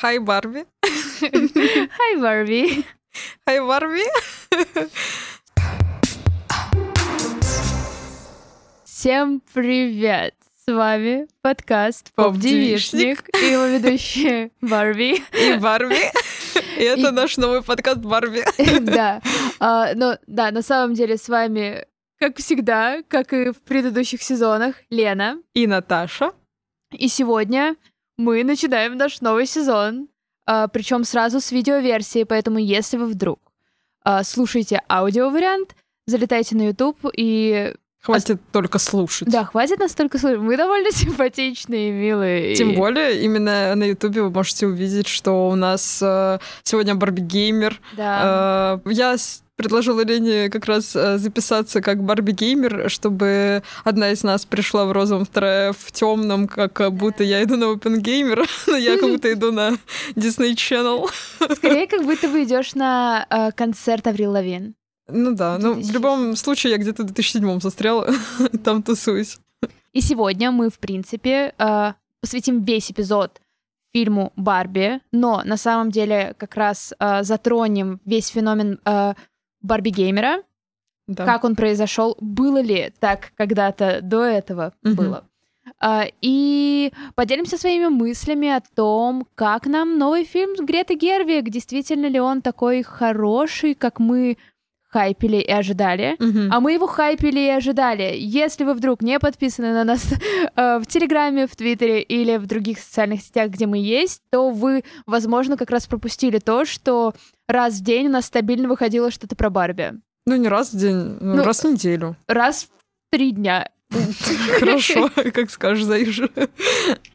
Хай, Барби. Хай, Барби. Хай, Барби. Всем привет! С вами подкаст. Поп-девичник и его ведущие Барби. И Барби. И это И- наш новый подкаст Барби. Да, А, но да, на самом деле с вами, как всегда, как и в предыдущих сезонах, Лена. И Наташа. И сегодня мы начинаем наш новый сезон, причем сразу с видеоверсии, поэтому если вы вдруг а, слушаете аудиовариант, залетайте на YouTube и... Хватит только слушать. Да, хватит настолько слушать. Мы довольно симпатичные, милые. Тем и- более, именно на Ютубе вы можете увидеть, что у нас э, сегодня Барби Геймер. Да. Э, я с- предложила Лене как раз э, записаться как Барби Геймер, чтобы одна из нас пришла в розовом, вторая в темном, как э, будто я иду на Open Gamer, но я как будто иду на Disney Channel. Скорее, как будто вы идешь на э, концерт Аврил Лавин. Ну да, ну в 2007. любом случае я где-то в 2007 застряла, там тусуюсь. И сегодня мы, в принципе, э, посвятим весь эпизод фильму Барби, но на самом деле как раз э, затронем весь феномен э, Барби геймера, Да. как он произошел, было ли так когда-то до этого Мгм. было. А, и поделимся своими мыслями о том, как нам новый фильм с Гретой Гервиг, действительно ли он такой хороший, как мы хайпили и ожидали. Мгм. А мы его хайпили и ожидали. Если вы вдруг не подписаны на нас э, в Телеграме, в Твиттере или в других социальных сетях, где мы есть, то вы, возможно, как раз пропустили то, что раз в день у нас стабильно выходило что-то про Барби. Ну не раз в день, ну, Ну, раз в неделю. Раз в три дня. Хорошо, как скажешь, Заиша.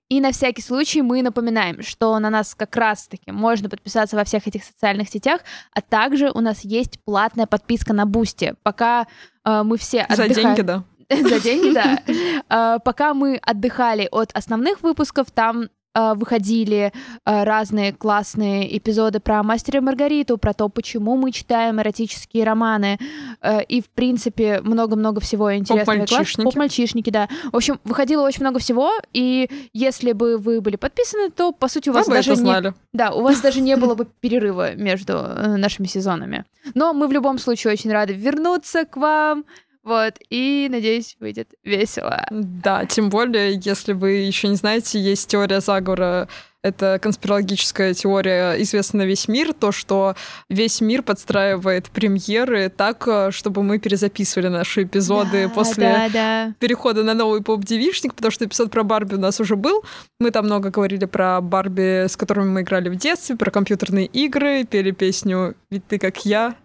И на всякий случай мы напоминаем, что на нас как раз-таки можно подписаться во всех этих социальных сетях, а также у нас есть платная подписка на Boosty. Пока э, мы все За отдыхаем... деньги, да. За деньги, да. Пока мы отдыхали от основных выпусков, там выходили а, разные классные эпизоды про Мастера и Маргариту, про то, почему мы читаем эротические романы, э, и, в принципе, много-много всего интересного. Поп-мальчишники. Поп-мальчишники, да. В общем, выходило очень много всего, и если бы вы были подписаны, то, по сути, у Вы вас бы даже не да, у вас даже не было бы перерыва между э, нашими сезонами. Но мы в любом случае очень рады вернуться к вам. Вот, и надеюсь, выйдет весело. Да, тем более, если вы еще не знаете, есть теория заговора. Это конспирологическая теория, известная на весь мир, то, что весь мир подстраивает премьеры так, э, чтобы мы перезаписывали наши эпизоды Да, после Да, да. перехода на новый поп-девичник, потому что эпизод про Барби у нас уже был. Мы там много говорили про Барби, с которыми мы играли в детстве, про компьютерные игры, пели песню «Ведь ты как я,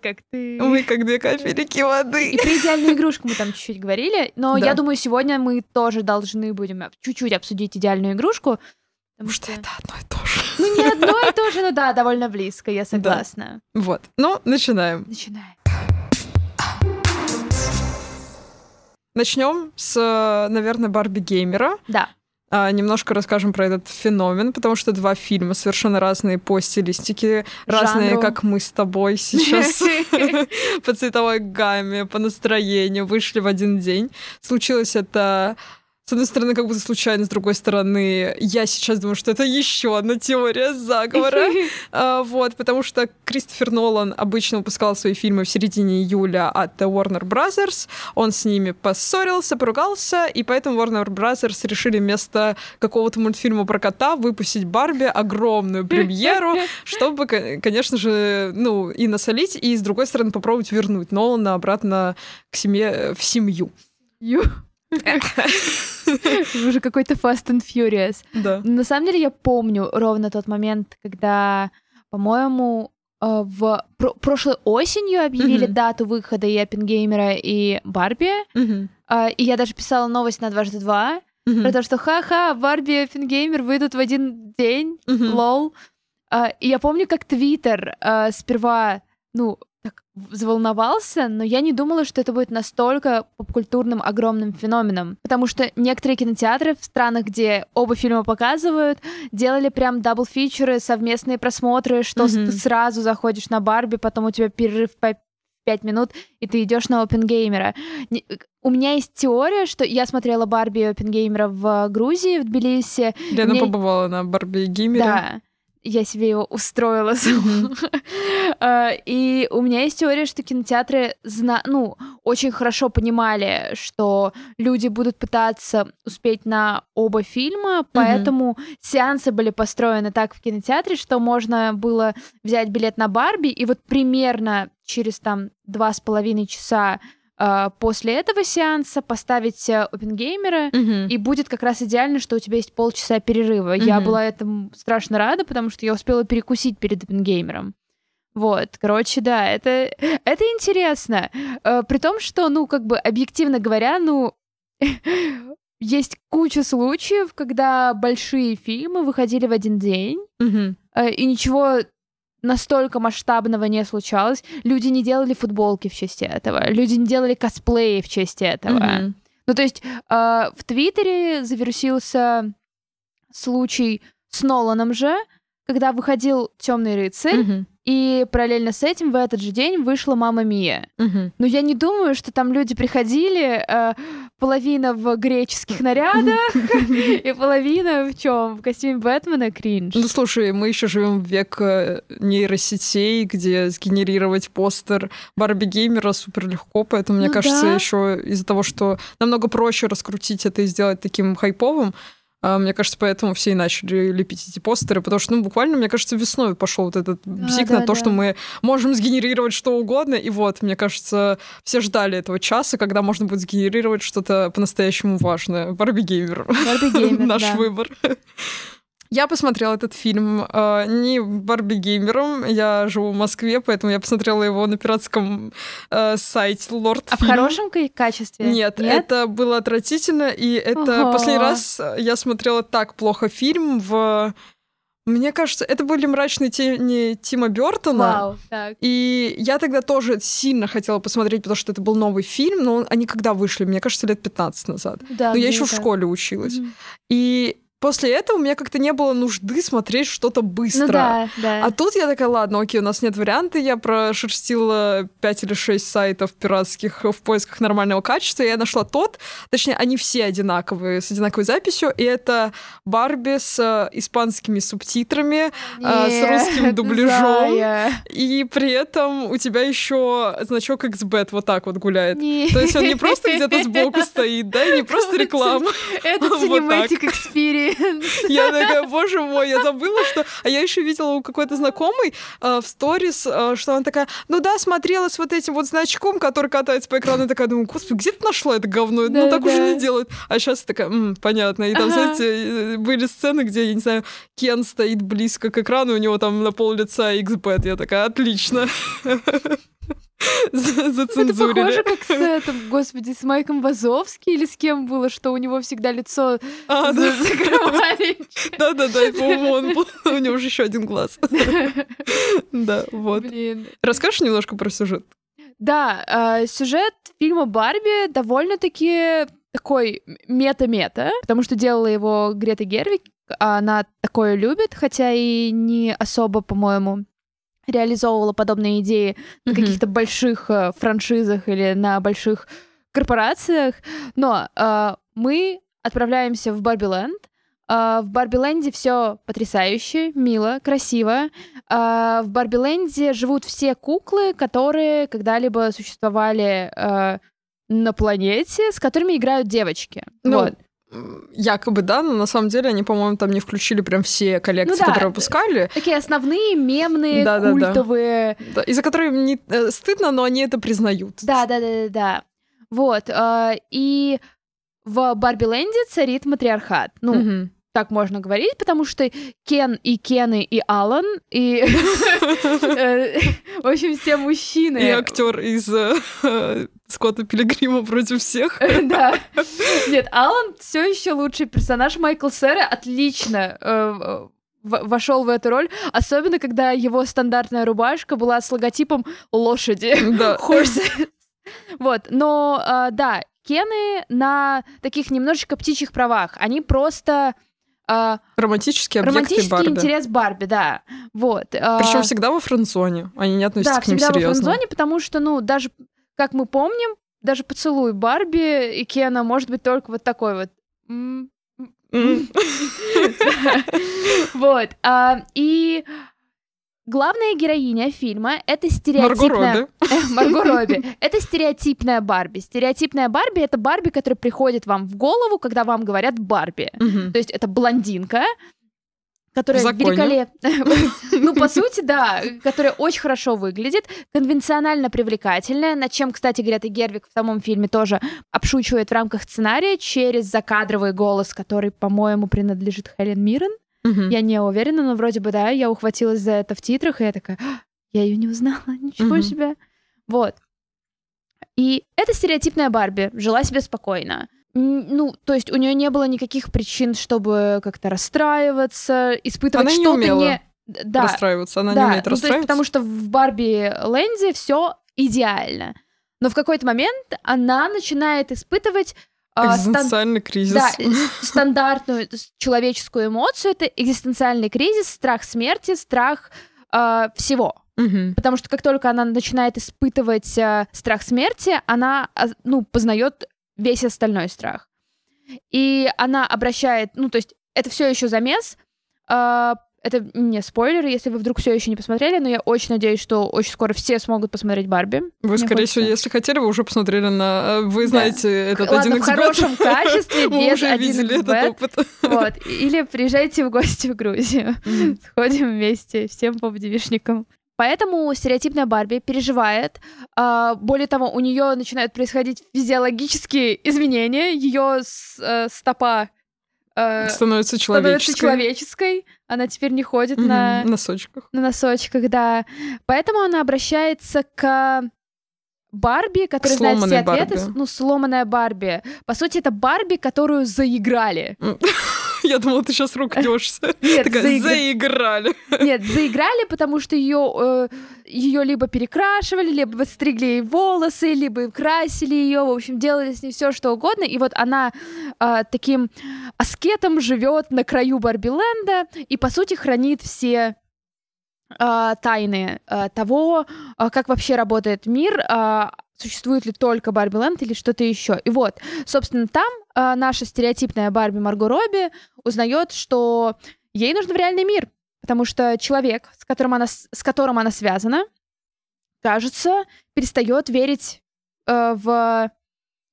Как ты. мы как две капельки воды». И про идеальную игрушку мы там чуть-чуть говорили, но Да. я думаю, сегодня мы тоже должны будем чуть-чуть обсудить идеальную игрушку. Потому что что... это одно и то же. Ну, не одно и то же, но да, довольно близко, я согласна. Вот. Ну, начинаем. Начинаем. Начнем с, наверное, Барби Геймера. Да. А, немножко расскажем про этот феномен, потому что два фильма совершенно разные по стилистике, разные, Жанру. как мы с тобой сейчас по цветовой гамме, по настроению, вышли в один день. Случилось это с одной стороны, как будто случайно, с другой стороны, я сейчас думаю, что это еще одна теория заговора. А, Вот, потому что Кристофер Нолан обычно выпускал свои фильмы в середине июля от Warner Brothers. Он с ними поссорился, поругался, и поэтому Warner Brothers решили вместо какого-то мультфильма про кота выпустить Барби огромную премьеру, чтобы, ко- конечно же, ну, и насолить, и, с другой стороны, попробовать вернуть Нолана обратно к семье, в семью. Уже какой-то Fast and Furious. Да. На самом деле я помню ровно тот момент, когда, по-моему, э, в про- прошлой осенью объявили Мгм. дату выхода и Оппенгеймера, и Барби. А, И я даже писала новость на дважды два Мгм. про то, что ха-ха, Барби и Оппенгеймер выйдут в один день, Мгм. лол. А, И я помню, как Твиттер а, сперва, ну, так взволновался, но я не думала, что это будет настолько попкультурным огромным феноменом. Потому что некоторые кинотеатры в странах, где оба фильма показывают, делали прям double feature ы, совместные просмотры, что Мгм. ты сразу заходишь на Барби, потом у тебя перерыв по пять минут, и ты идешь на Оппенгеймера. У меня есть теория, что я смотрела Барби Оппенгеймера в Грузии, в Тбилиси. Лена Мне- побывала на Барбигеймере. Да. Я себе его устроила. А, И у меня есть теория, что кинотеатры зна- ну, очень хорошо понимали, что люди будут пытаться успеть на оба фильма, поэтому сеансы были построены так в кинотеатре, что можно было взять билет на Барби, и вот примерно через там два с половиной часа после этого сеанса поставить э, Опенгеймера, Мгм. и будет как раз идеально, что у тебя есть полчаса перерыва. Я Мгм. была этому страшно рада, потому что я успела перекусить перед Опенгеймером. Вот, короче, да, это, это интересно. Э, при том, что, ну, как бы, объективно говоря, ну, есть куча случаев, когда большие фильмы выходили в один день, э, и ничего настолько масштабного не случалось. Люди не делали футболки в честь этого, люди не делали косплеи в честь этого. Мгм. Ну, то есть э, в Твиттере завирусился случай с Ноланом же, когда выходил Темный рыцарь, Мгм. и параллельно с этим в этот же день вышла Мама Мия. Мгм. Но я не думаю, что там люди приходили, э, половина в греческих нарядах и половина в чем? В костюме Бэтмена кринж. Ну, слушай, мы еще живем в век э, нейросетей, где сгенерировать постер Барби Геймера супер легко, поэтому, мне Ну кажется, да. еще из-за того, что намного проще раскрутить это и сделать таким хайповым, мне кажется, поэтому все и начали лепить эти постеры, потому что, ну, буквально, мне кажется, весной пошел вот этот бзик да, на то, да. что мы можем сгенерировать что угодно, и вот, мне кажется, все ждали этого часа, когда можно будет сгенерировать что-то по-настоящему важное. Барби Геймер. Барби Геймер, Наш да. выбор. Я посмотрела этот фильм э, не Барби Геймером, я живу в Москве, поэтому я посмотрела его на пиратском э, сайте Лорд А в хорошем ка- качестве? Нет, это было отвратительно, и это Ого. последний раз я смотрела так плохо фильм в... Мне кажется, это были «Мрачные тени» Тима Бертона. Вау, так. И я тогда тоже сильно хотела посмотреть, потому что это был новый фильм, но он- они когда вышли? Мне кажется, лет 15 назад. Да, но я еще в где-то. школе училась. Мгм. И после этого у меня как-то не было нужды смотреть что-то быстро. Ну да, да. А тут я такая, ладно, окей, у нас нет варианта. Я прошерстила 5 или 6 сайтов пиратских в поисках нормального качества. И я нашла тот, точнее, они все одинаковые, с одинаковой записью. И это Барби с э, испанскими субтитрами, а, с Нет, русским дубляжом. Зая. и при этом у тебя еще значок XBET вот так вот гуляет. Нет. То есть он не просто где-то сбоку стоит, да, и не просто реклама. Это cinematic experience. Я такая, боже мой, я забыла, что... А я еще видела у какой-то знакомой э, в сторис, э, что она такая, ну да, смотрела с вот этим вот значком, который катается по экрану, и такая, думаю, господи, где ты нашла это говно? Ну так уже Да-да. не делают. А сейчас такая, «М, понятно. И там, Ага. знаете, э, были сцены, где, я не знаю, Кен стоит близко к экрану, у него там на пол лица XBET. Я такая, отлично. За- Это Зацензурили. похоже, как с этим, господи, с Майком Вазовски или с кем было, что у него всегда лицо А, за- да. закрывали. Да-да-да, и, по-моему, он был- у него же еще один глаз. Да, вот. Блин. Расскажешь немножко про сюжет? Да, э, сюжет фильма Барби довольно-таки такой мета-мета, потому что делала его Грета Гервик, а она такое любит, хотя и не особо, по-моему, реализовывала подобные идеи на Мгм. каких-то больших э, франшизах или на больших корпорациях. Но э, мы отправляемся в Барби-ленд. Э, в Барби-ленде все потрясающе, мило, красиво. Э, в Барби-ленде живут все куклы, которые когда-либо существовали э, на планете, с которыми играют девочки. Ну, вот. Якобы, да, но на самом деле они, по-моему, там не включили прям все коллекции, Ну да. которые выпускали, Такие основные мемные, Да-да-да. культовые. да, из-за которых не э, стыдно, но они это признают. Да, да, да, да, да. Вот. э, и в Барби-ленде царит матриархат. Ну, Мгм. Так можно говорить, потому что Кен и Кены и Алан и э, в общем все мужчины. И актер из э, Скотта Пилигрима против всех. Да. Нет, Алан все еще лучший персонаж. Майкл Сера отлично э, вошел в эту роль, особенно когда его стандартная рубашка была с логотипом лошади. Да. Вот, но да, Кены на таких немножечко птичьих правах. Они просто а, Романтический объект романтический Барби. интерес Барби, да. Вот. Причем всегда во френдзоне. Они не относятся да, к ним всегда серьезно. во френдзоне, потому что, ну, даже, как мы помним, даже поцелуй Барби и Кена может быть только вот такой вот. Вот. а, И главная героиня фильма — это стереотипная... Марго Робби. Это стереотипная Барби. Стереотипная Барби — это Барби, которая приходит вам в голову, когда вам говорят Барби. То есть это блондинка, которая великолепно... Ну, по сути, да, которая очень хорошо выглядит, конвенционально привлекательная, над чем, кстати, Грета Гервик в самом фильме тоже обшучивает в рамках сценария через закадровый голос, который, по-моему, принадлежит Хелен Миррен. Я не уверена, но вроде бы да, я ухватилась за это в титрах, и я такая, «А, я ее не узнала, ничего себе. Вот. И эта стереотипная Барби жила себе спокойно. Ну, то есть у нее не было никаких причин, чтобы как-то расстраиваться, испытывать Она не что-то умела не... Да, Расстраиваться. Она да. не умеет ну, то есть расстраиваться. потому что в Барби Ленде все идеально. Но в какой-то момент она начинает испытывать а, стан- Экзистенциальный кризис. да, с- стандартную человеческую эмоцию это экзистенциальный кризис, страх смерти, страх э, всего. Мгм. Потому что как только она начинает испытывать э, страх смерти, она ну, познает весь остальной страх. И она обращает, ну, то есть это все еще замес. э, это не спойлер, если вы вдруг все еще не посмотрели, но я очень надеюсь, что очень скоро все смогут посмотреть Барби. Вы, Мне скорее хочется. всего, если хотели, вы уже посмотрели на... э, Вы Да. знаете этот Ладно, один в хорошем качестве, без уже видели 1xbet. этот опыт. Вот. Или приезжайте в гости в Грузию. Сходим вместе всем поп-девишникам. Поэтому стереотипная Барби переживает. а, более того, у нее начинают происходить физиологические изменения. Ее стопа э, Становится становится человеческой. человеческой. Она теперь не ходит Мгм, на, носочках. на носочках, да. Поэтому она обращается к Барби, которая знает все ответы. Барби. Ну, сломанная Барби. По сути, это Барби, которую заиграли. Я думала, ты сейчас ругнешься. Нет, Такая, заиграли. Нет, заиграли, потому что ее ее либо перекрашивали, либо стригли ей волосы, либо красили ее, в общем, делали с ней все что угодно. И вот она э, таким аскетом живет на краю Барбиленда и по сути хранит все э, тайны э, того, э, как вообще работает мир. э, Существует ли только Барбиленд или что-то еще? И вот, собственно, там э, наша стереотипная Барби Марго Робби узнает, что ей нужен в реальный мир, потому что человек, с которым она, с которым она связана, кажется, перестает верить э, в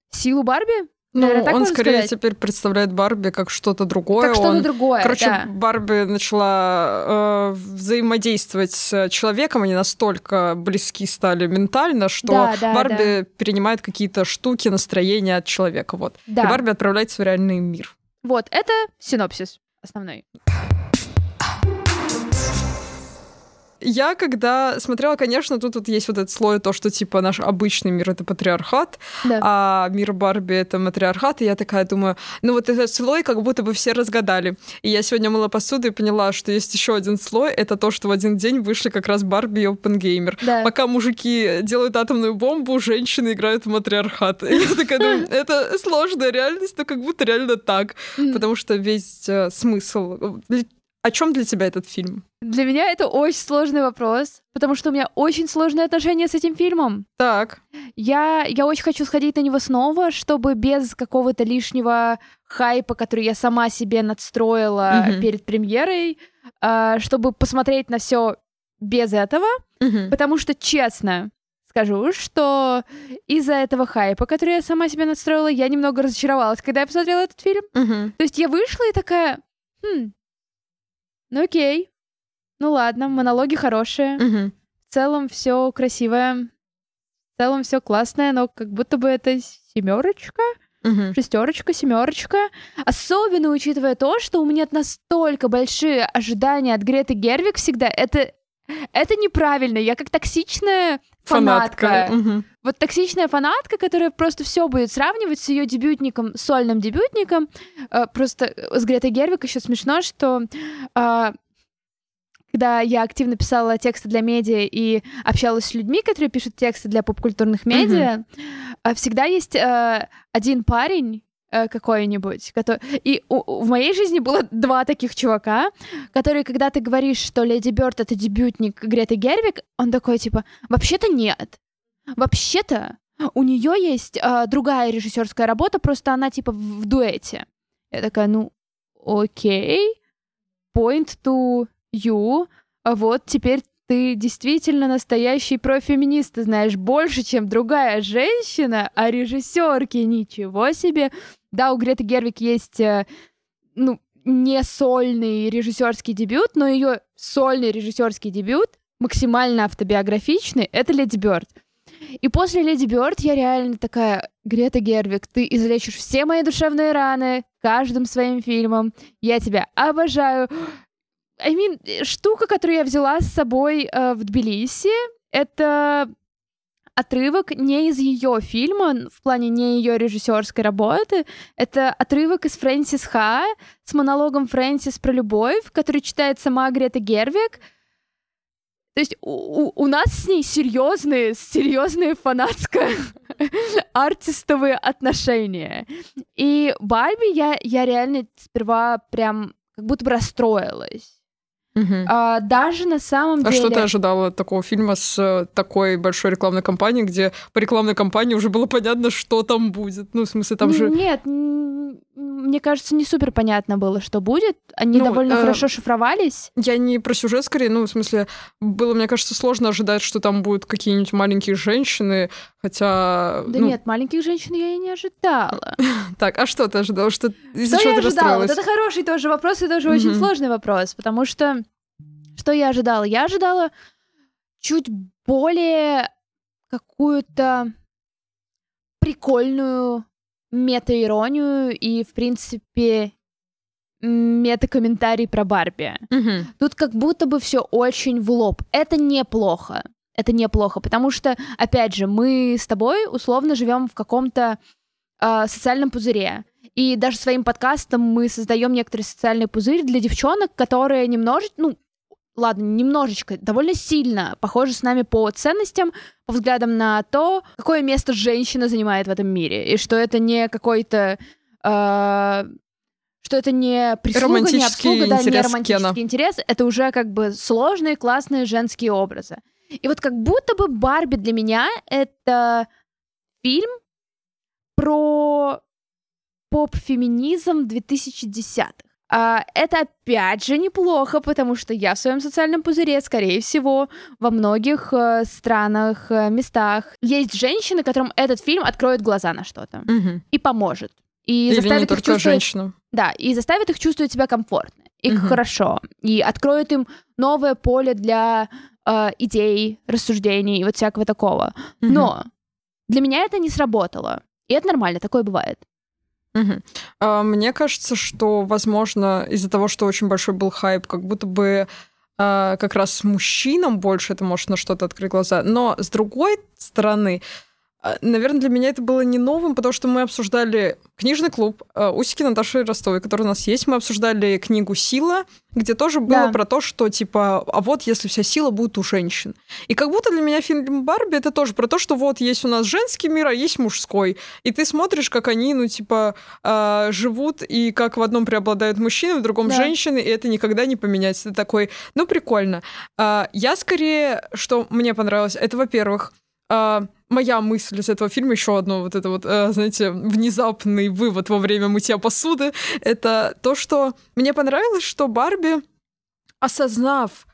силу Барби. Ну, так он скорее сказать? теперь представляет Барби как что-то другое. как что-то Он- другое. Короче, да. Барби начала э, взаимодействовать с человеком, они настолько близки стали ментально, что Да, да, Барби перенимает какие-то штуки, настроения от человека. Вот. Да. И Барби отправляется в реальный мир. Вот, это синопсис основной. Я когда смотрела, конечно, тут вот есть вот этот слой, то, что типа наш обычный мир — это патриархат, Да. а мир Барби — это матриархат, и я такая думаю, ну вот этот слой как будто бы все разгадали. И я сегодня мыла посуду и поняла, что есть еще один слой, это то, что в один день вышли как раз Барби и Опенгеймер. Да. Пока мужики делают атомную бомбу, женщины играют в матриархат. И я такая думаю, это сложная реальность, но как будто реально так. Потому что весь э, смысл... О чем для тебя этот фильм? Для меня это очень сложный вопрос, потому что у меня очень сложные отношения с этим фильмом. Так. Я, я очень хочу сходить на него снова, чтобы без какого-то лишнего хайпа, который я сама себе надстроила Мгм. перед премьерой, а, чтобы посмотреть на все без этого. Мгм. Потому что, честно скажу, что из-за этого хайпа, который я сама себе настроила, я немного разочаровалась, когда я посмотрела этот фильм. Мгм. То есть я вышла и такая, хм, ну окей, ну ладно, монологи хорошие, Мгм. в целом все красивое, в целом все классное, но как будто бы это семерочка, Мгм. шестерочка, семерочка. Особенно учитывая то, что у меня настолько большие ожидания от Греты Гервик всегда. Это, это неправильно. Я как токсичная фанатка. Мгм. Вот токсичная фанатка, которая просто все будет сравнивать с ее дебютником, сольным дебютником. Э, Просто с Гретой Гервик еще смешно, что а, когда я активно писала тексты для медиа и общалась с людьми, которые пишут тексты для попкультурных медиа, а, всегда есть э, один парень, э, какой-нибудь. Который... И у, в моей жизни было два таких чувака, которые, когда ты говоришь, что Леди Бёрд — это дебютник Греты Гервик, он такой, типа, вообще-то нет. Вообще-то у нее есть э, другая режиссерская работа, просто она, типа, в, в дуэте. Я такая, ну, окей, point to you, а вот теперь ты действительно настоящий профеминист, ты знаешь больше, чем другая женщина, а режиссерки ничего себе. Да, у Греты Гервик есть, э, ну, не сольный режиссерский дебют, но ее сольный режиссерский дебют максимально автобиографичный — это Леди Бёрд. И после Леди Бёрд я реально такая, Грета Гервик, ты излечишь все мои душевные раны каждым своим фильмом. Я тебя обожаю. I mean, штука, которую я взяла с собой э, в Тбилиси, это отрывок не из ее фильма, в плане не ее режиссерской работы. Это отрывок из Фрэнсис Ха с монологом Фрэнсис про любовь, который читает сама Грета Гервик. То есть у, у нас с ней серьезные, серьезные фанатско артистовые отношения. И Барби я, я реально сперва прям как будто бы расстроилась. Угу. А, даже на самом а деле... что ты ожидала от такого фильма с э, такой большой рекламной кампанией, где по рекламной кампании уже было понятно, что там будет? Ну, в смысле, там же... Нет, мне кажется, не супер понятно было, что будет. Они ну, довольно э, хорошо шифровались. Я не про сюжет скорее, ну, в смысле, было, мне кажется, сложно ожидать, что там будут какие-нибудь маленькие женщины, хотя... Да ну... нет, маленьких женщин я и не ожидала. Так, а что ты ожидала? Что, из-за чего я ты ожидала? Вот это хороший тоже вопрос, и тоже очень сложный вопрос, потому что что я ожидала? Я ожидала чуть более какую-то прикольную мета-иронию и, в принципе, мета-комментарий про Барби. Угу. Тут как будто бы все очень в лоб. Это неплохо. Это неплохо, потому что, опять же, мы с тобой условно живем в каком-то э, социальном пузыре. И даже своим подкастом мы создаем некоторый социальный пузырь для девчонок, которые немножечко, ну, ладно, немножечко, довольно сильно похожи с нами по ценностям, по взглядам на то, какое место женщина занимает в этом мире, и что это не какой-то... Э, что это не прислуга, не обслуга, да, не романтический Кена. интерес, это уже как бы сложные, классные женские образы. И вот как будто бы Барби для меня это фильм про поп-феминизм 2010-х. А, это опять же неплохо, потому что я в своем социальном пузыре, скорее всего, во многих э, странах, э, местах есть женщины, которым этот фильм откроет глаза на что-то угу. и поможет. И Или заставит не их чувствовать... женщинам. Да, и заставит их чувствовать себя комфортно и Мгм. хорошо. И откроет им новое поле для э, идей, рассуждений и вот всякого такого. Мгм. Но для меня это не сработало. И это нормально, такое бывает. А, Мне кажется, что, возможно, из-за того, что очень большой был хайп, как будто бы а, как раз мужчинам больше это может на что-то открыть глаза. Но с другой стороны, наверное, для меня это было не новым, потому что мы обсуждали книжный клуб а, Усики Наташи Ростовой, который у нас есть. Мы обсуждали книгу «Сила», где тоже было Да. про то, что, типа, а вот если вся сила будет у женщин. И как будто для меня фильм «Барби» — это тоже про то, что вот есть у нас женский мир, а есть мужской. И ты смотришь, как они, ну, типа, а, живут, и как в одном преобладают мужчины, в другом Да. женщины, и это никогда не поменяется. Ты такой, ну, прикольно. А, я скорее, что мне понравилось, это, во-первых, а, моя мысль из этого фильма, еще одно вот это вот, э, знаете, внезапный вывод во время мытья посуды, это то, что мне понравилось, что Барби, осознав,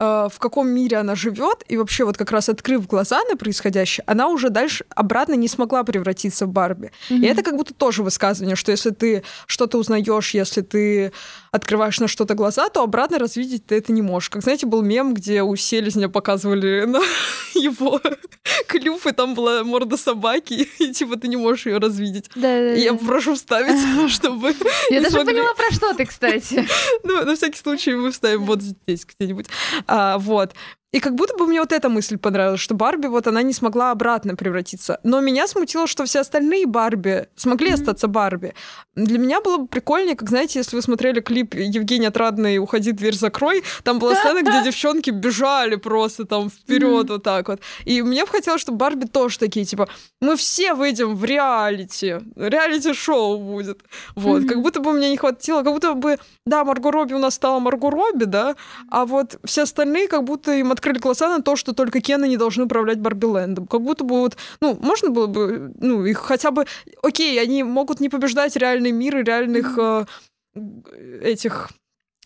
э, в каком мире она живет, и вообще вот как раз открыв глаза на происходящее, она уже дальше обратно не смогла превратиться в Барби. И это как будто тоже высказывание, что если ты что-то узнаешь, если ты открываешь на что-то глаза, то обратно развидеть ты это не можешь. Как, знаете, был мем, где у селезня показывали на его клюв, и там была морда собаки, и типа ты не можешь ее развидеть. Да, да, Я да. попрошу вставить, чтобы... Я даже поняла, про что ты, кстати. Ну, на всякий случай мы вставим вот здесь где-нибудь. А, вот. И как будто бы мне вот эта мысль понравилась, что Барби вот она не смогла обратно превратиться. Но меня смутило, что все остальные Барби смогли mm-hmm. остаться Барби. Для меня было бы прикольнее, как, знаете, если вы смотрели клип Евгения Отрадной «Уходи, дверь закрой», там была сцена, где девчонки бежали просто там вперед вот так вот. И мне бы хотелось, чтобы Барби тоже такие, типа, мы все выйдем в реалити, реалити-шоу будет. Вот, как будто бы мне не хватило, как будто бы, да, Марго Робби у нас стала Марго Робби, да, а вот все остальные как будто им открыли глаза на то, что только Кены не должны управлять Барбилендом. Как будто бы вот, ну, можно было бы, ну, их хотя бы... Окей, они могут не побеждать реальный мир и реальных э, этих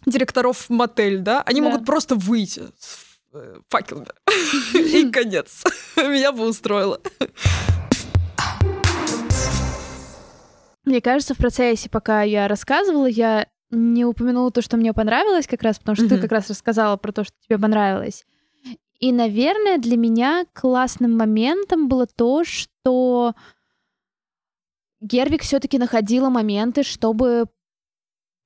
директоров мотель, да? Они да. могут просто выйти с э, факелами. И конец. Меня бы устроило. Мне кажется, в процессе, пока я рассказывала, я не упомянула то, что мне понравилось, как раз потому что mm-hmm. ты как раз рассказала про то, что тебе понравилось. И, наверное, для меня классным моментом было то, что Гервик все-таки находила моменты, чтобы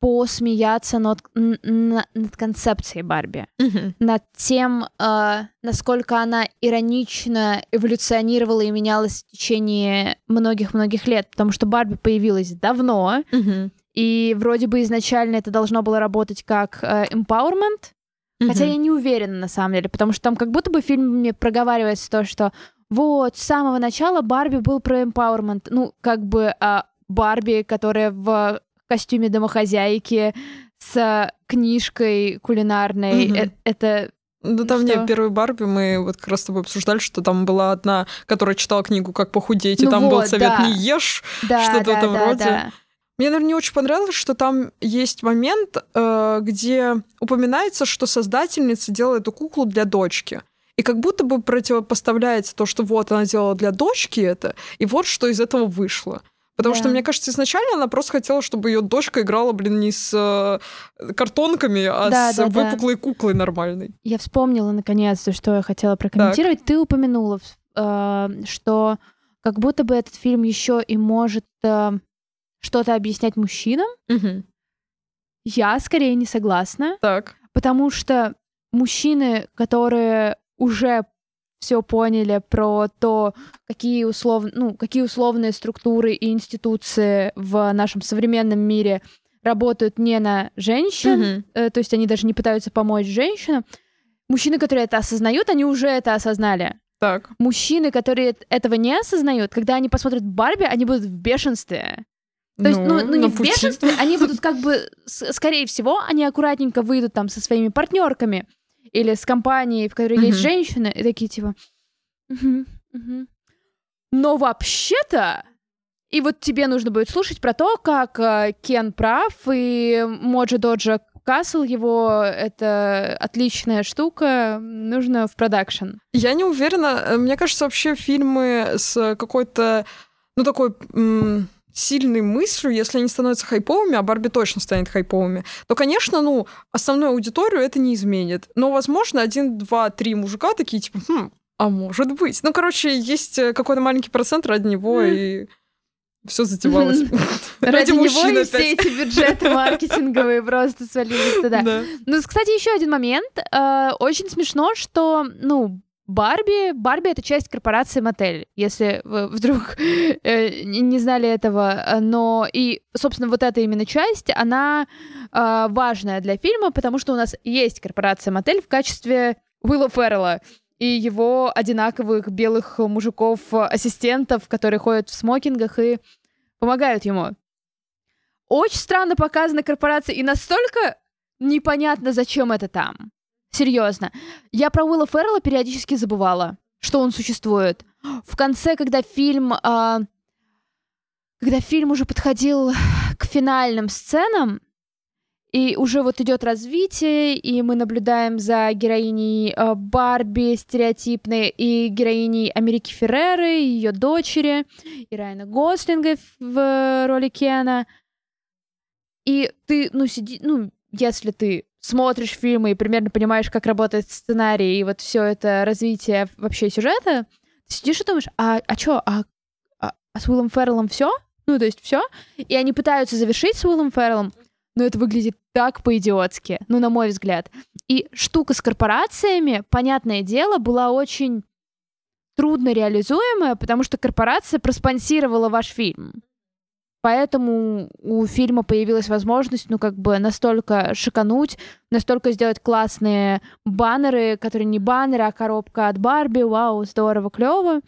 посмеяться над, над, концепцией Барби, mm-hmm. над тем, э, насколько она иронично эволюционировала и менялась в течение многих-многих лет, потому что Барби появилась давно, mm-hmm. и вроде бы изначально это должно было работать как э, empowerment, Mm-hmm. Хотя я не уверена на самом деле, потому что там как будто бы в фильме проговаривается то, что вот с самого начала Барби был про empowerment. Ну, как бы а, Барби, которая в костюме домохозяйки с книжкой кулинарной. Mm-hmm. Э- это ну, там что? нет, первой Барби мы вот как раз с тобой обсуждали, что там была одна, которая читала книгу «Как похудеть», ну и там вот, был совет да. «не ешь», да, что-то да, в этом да, роде. Да. Мне, наверное, не очень понравилось, что там есть момент, э, где упоминается, что создательница делает эту куклу для дочки. И как будто бы противопоставляется то, что вот она делала для дочки это, и вот что из этого вышло. Потому да. что, мне кажется, изначально она просто хотела, чтобы ее дочка играла, блин, не с э, картонками, а да, с да, выпуклой да. куклой нормальной. Я вспомнила наконец-то, что я хотела прокомментировать. Так. Ты упомянула, э, что как будто бы этот фильм еще и может э, что-то объяснять мужчинам, угу. я скорее не согласна. Так. Потому что мужчины, которые уже все поняли про то, какие, услов... ну, какие условные структуры и институции в нашем современном мире работают не на женщин, mm э, то есть они даже не пытаются помочь женщинам. Мужчины, которые это осознают, они уже это осознали. Так. Мужчины, которые этого не осознают, когда они посмотрят Барби, они будут в бешенстве. То ну, есть, ну, ну не в пути. бешенстве, они будут как бы, скорее всего, они аккуратненько выйдут там со своими партнерками или с компанией, в которой есть женщины, и такие типа... Но вообще-то... И вот тебе нужно будет слушать про то, как э, Кен прав, и Моджи Доджа Касл, его это отличная штука, нужно в продакшн. Я не уверена. Мне кажется, вообще фильмы с какой-то, ну, такой... М- сильной мыслью, если они становятся хайповыми, а Барби точно станет хайповыми, то, конечно, ну, основную аудиторию это не изменит. Но, возможно, один, два, три мужика такие, типа, хм, а может быть. Ну, короче, есть э, какой-то маленький процент ради него, и все затевалось. Ради него и все эти бюджеты маркетинговые просто свалились туда. Ну, кстати, еще один момент. Э, очень смешно, что, ну, Барби, Барби это часть корпорации Мотель, если вы вдруг э, не знали этого, но и, собственно, вот эта именно часть, она э, важная для фильма, потому что у нас есть корпорация Мотель в качестве Уилла Феррелла и его одинаковых белых мужиков-ассистентов, которые ходят в смокингах и помогают ему. Очень странно показана корпорация, и настолько непонятно, зачем это там. Серьезно. Я про Уилла Феррелла периодически забывала, что он существует. В конце, когда фильм... Э, когда фильм уже подходил к финальным сценам, и уже вот идет развитие, и мы наблюдаем за героиней э, Барби стереотипной и героиней Америки Ферреры, ее дочери, и Райана Гослинга в роли Кена. И ты, ну, сиди, ну, если ты смотришь фильмы и примерно понимаешь, как работает сценарий и вот все это развитие вообще сюжета, ты сидишь и думаешь, а, а что, а, а, а с Уиллом Ферреллом все? Ну, то есть все. И они пытаются завершить с Уиллом Ферреллом, но это выглядит так по-идиотски, ну, на мой взгляд. И штука с корпорациями, понятное дело, была очень трудно реализуемая, потому что корпорация проспонсировала ваш фильм. Поэтому у фильма появилась возможность, ну, как бы настолько шикануть, настолько сделать классные баннеры, которые не баннеры, а коробка от Барби. Вау, здорово, клево.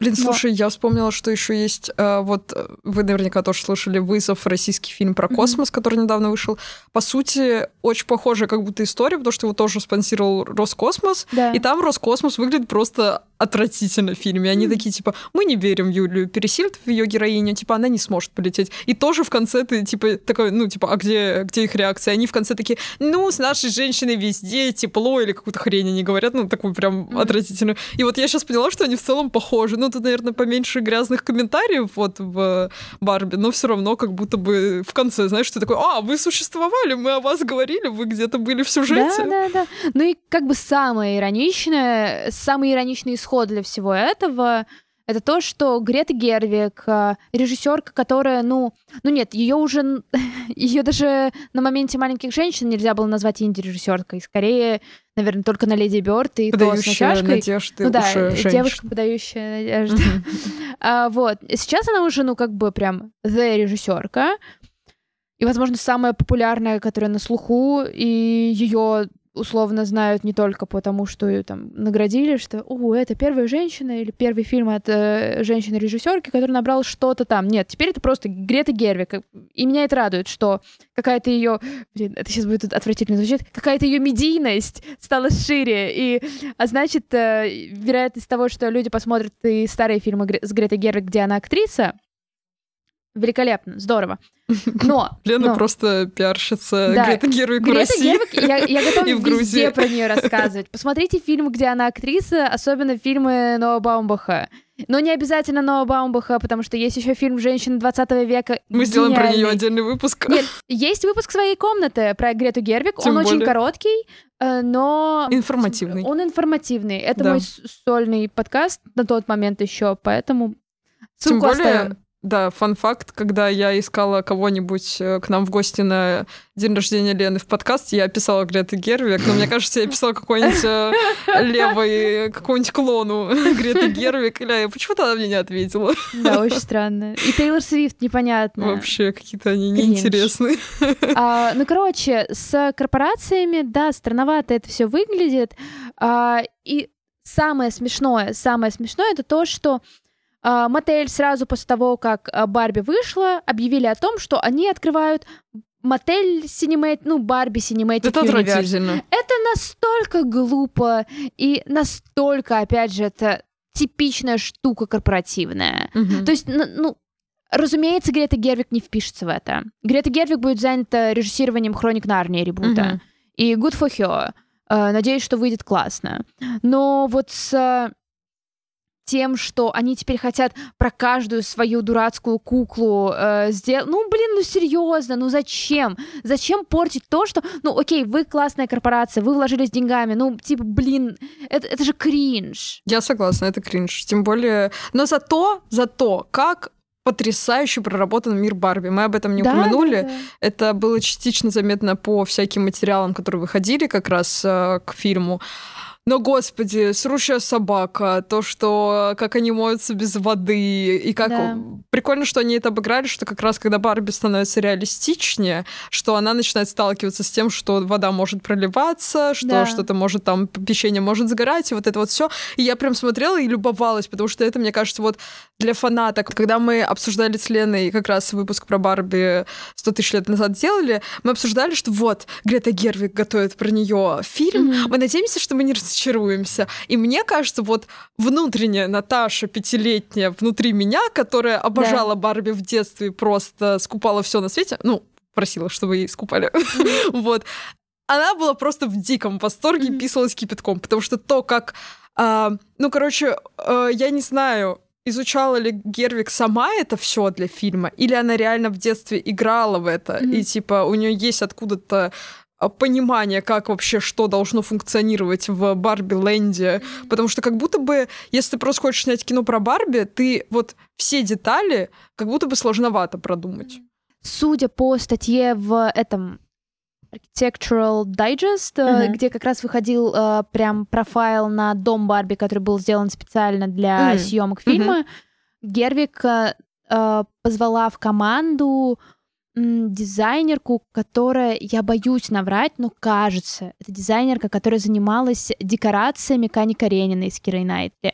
Блин, слушай, Но... я вспомнила, что еще есть, э, вот э, вы наверняка тоже слышали «Вызов», российский фильм про космос, mm-hmm. который недавно вышел. По сути, очень похожая как будто история, потому что его тоже спонсировал Роскосмос, да. и там Роскосмос выглядит просто отвратительно в фильме. Они mm. такие, типа, мы не верим Юлию Пересильд в ее героиню, типа, она не сможет полететь. И тоже в конце ты, типа, такой, ну, типа, а где, где их реакция? Они в конце такие, ну, с нашей женщиной везде тепло или какую-то хрень они говорят, ну, такую прям mm. отвратительную. И вот я сейчас поняла, что они в целом похожи. Ну, тут, наверное, поменьше грязных комментариев вот в Барби, но все равно как будто бы в конце, знаешь, ты такой, а, вы существовали, мы о вас говорили, вы где-то были в сюжете. Да, да, да. Ну и как бы самое ироничное, самый ироничный исход для всего этого это то, что Грета Гервик, э, режиссерка, которая, ну, ну нет, ее уже, ее даже на моменте маленьких женщин нельзя было назвать инди-режиссеркой, скорее, наверное, только на Леди Бёрд и то с надежды ну да, девушка, подающая надежды. а, вот, сейчас она уже, ну, как бы прям the режиссерка, и, возможно, самая популярная, которая на слуху, и ее условно знают не только потому, что ее там наградили, что «О, это первая женщина» или первый фильм от э, женщины-режиссерки, который набрал что-то там. Нет, теперь это просто Грета Гервик. И меня это радует, что какая-то ее... Блин, это сейчас будет отвратительно звучит. Какая-то ее медийность стала шире. И, а значит, э, вероятность того, что люди посмотрят и старые фильмы с Гретой Гервик, где она актриса, великолепно, здорово. Но... Лена но... просто пиарщица да. Грета Гервик Грета в России. Гервик, я, я готова и в везде про нее рассказывать. Посмотрите фильмы, где она актриса, особенно фильмы Ноа Баумбаха. Но не обязательно Ноа Баумбаха, потому что есть еще фильм «Женщины 20 века». Мы сделаем про нее отдельный выпуск. Нет, есть выпуск своей комнаты про Грету Гервик. Тем он более. очень короткий, э, но... Информативный. Он информативный. Это да. мой сольный подкаст на тот момент еще, поэтому Ссылку Тем более, оставим. Да, фан-факт, когда я искала кого-нибудь э, к нам в гости на день рождения Лены в подкасте, я писала Греты Гервик, но мне кажется, я писала какой-нибудь э, левый, какой-нибудь клону Греты Гервик, или почему-то она мне не ответила. Да, очень странно. И Тейлор Свифт непонятно. Вообще, какие-то они неинтересные. А, ну, короче, с корпорациями, да, странновато это все выглядит. А, и самое смешное, самое смешное это то, что мотель сразу после того, как а, Барби вышла, объявили о том, что они открывают мотель Cinematic, ну, Барби Cinematic Это Universe. Это настолько глупо и настолько, опять же, это типичная штука корпоративная. Угу. То есть, ну, разумеется, Грета Гервик не впишется в это. Грета Гервик будет занята режиссированием «Хроник Нарнии» ребута. Угу. И good for her. Uh, надеюсь, что выйдет классно. Но вот с тем, что они теперь хотят про каждую свою дурацкую куклу э, сделать. Ну, блин, ну серьезно, ну зачем? Зачем портить то, что, ну, окей, вы классная корпорация, вы вложились деньгами, ну, типа, блин, это, это же кринж. Я согласна, это кринж. Тем более, но зато, зато, как потрясающе проработан мир Барби. Мы об этом не да, упомянули. Да, да. Это было частично заметно по всяким материалам, которые выходили как раз э, к фильму. Но, господи, срущая собака, то, что как они моются без воды, и как да. прикольно, что они это обыграли, что как раз когда Барби становится реалистичнее, что она начинает сталкиваться с тем, что вода может проливаться, что да. что-то может там, печенье может сгорать, и вот это вот все. И я прям смотрела и любовалась, потому что это, мне кажется, вот для фанаток, когда мы обсуждали с Леной как раз выпуск про Барби 100 тысяч лет назад делали, мы обсуждали, что вот, Грета Гервик готовит про нее фильм, mm-hmm. мы надеемся, что мы не разочаруемся. И мне кажется, вот внутренняя Наташа пятилетняя внутри меня, которая обожала да. Барби в детстве и просто скупала все на свете, ну, просила, чтобы ей скупали, вот, она была просто в диком восторге, писалась кипятком, потому что то, как... А, ну, короче, а, я не знаю, изучала ли Гервик сама это все для фильма, или она реально в детстве играла в это, mm-hmm. и типа у нее есть откуда-то понимание, как вообще что должно функционировать в Барби Ленде. Потому что как будто бы, если ты просто хочешь снять кино про Барби, ты вот все детали как будто бы сложновато продумать. судя по статье в этом Architectural Digest, uh-huh. где как раз выходил uh, прям профайл на дом Барби, который был сделан специально для uh-huh. съемок фильма. Uh-huh. Гервик uh, позвала в команду дизайнерку, которая, я боюсь наврать, но кажется, это дизайнерка, которая занималась декорациями Кани Каренина из Кирой Найтли.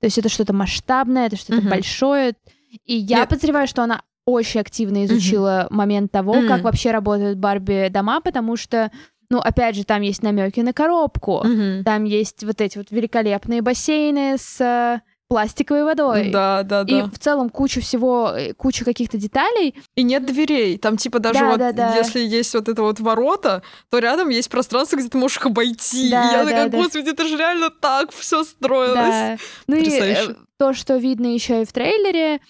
То есть это что-то масштабное, это что-то uh-huh. большое. И я Нет. подозреваю, что она очень активно изучила uh-huh. момент того, uh-huh. как вообще работают Барби дома, потому что ну, опять же, там есть намеки на коробку, uh-huh. там есть вот эти вот великолепные бассейны с э, пластиковой водой. Да, да, да. И в целом куча всего, э, куча каких-то деталей. И нет дверей. Там типа даже да, вот, да, да. если есть вот это вот ворота, то рядом есть пространство, где ты можешь их обойти. Да, и я да, такая, да. господи, это же реально так все строилось. Да. Ну и э, то, что видно еще и в трейлере,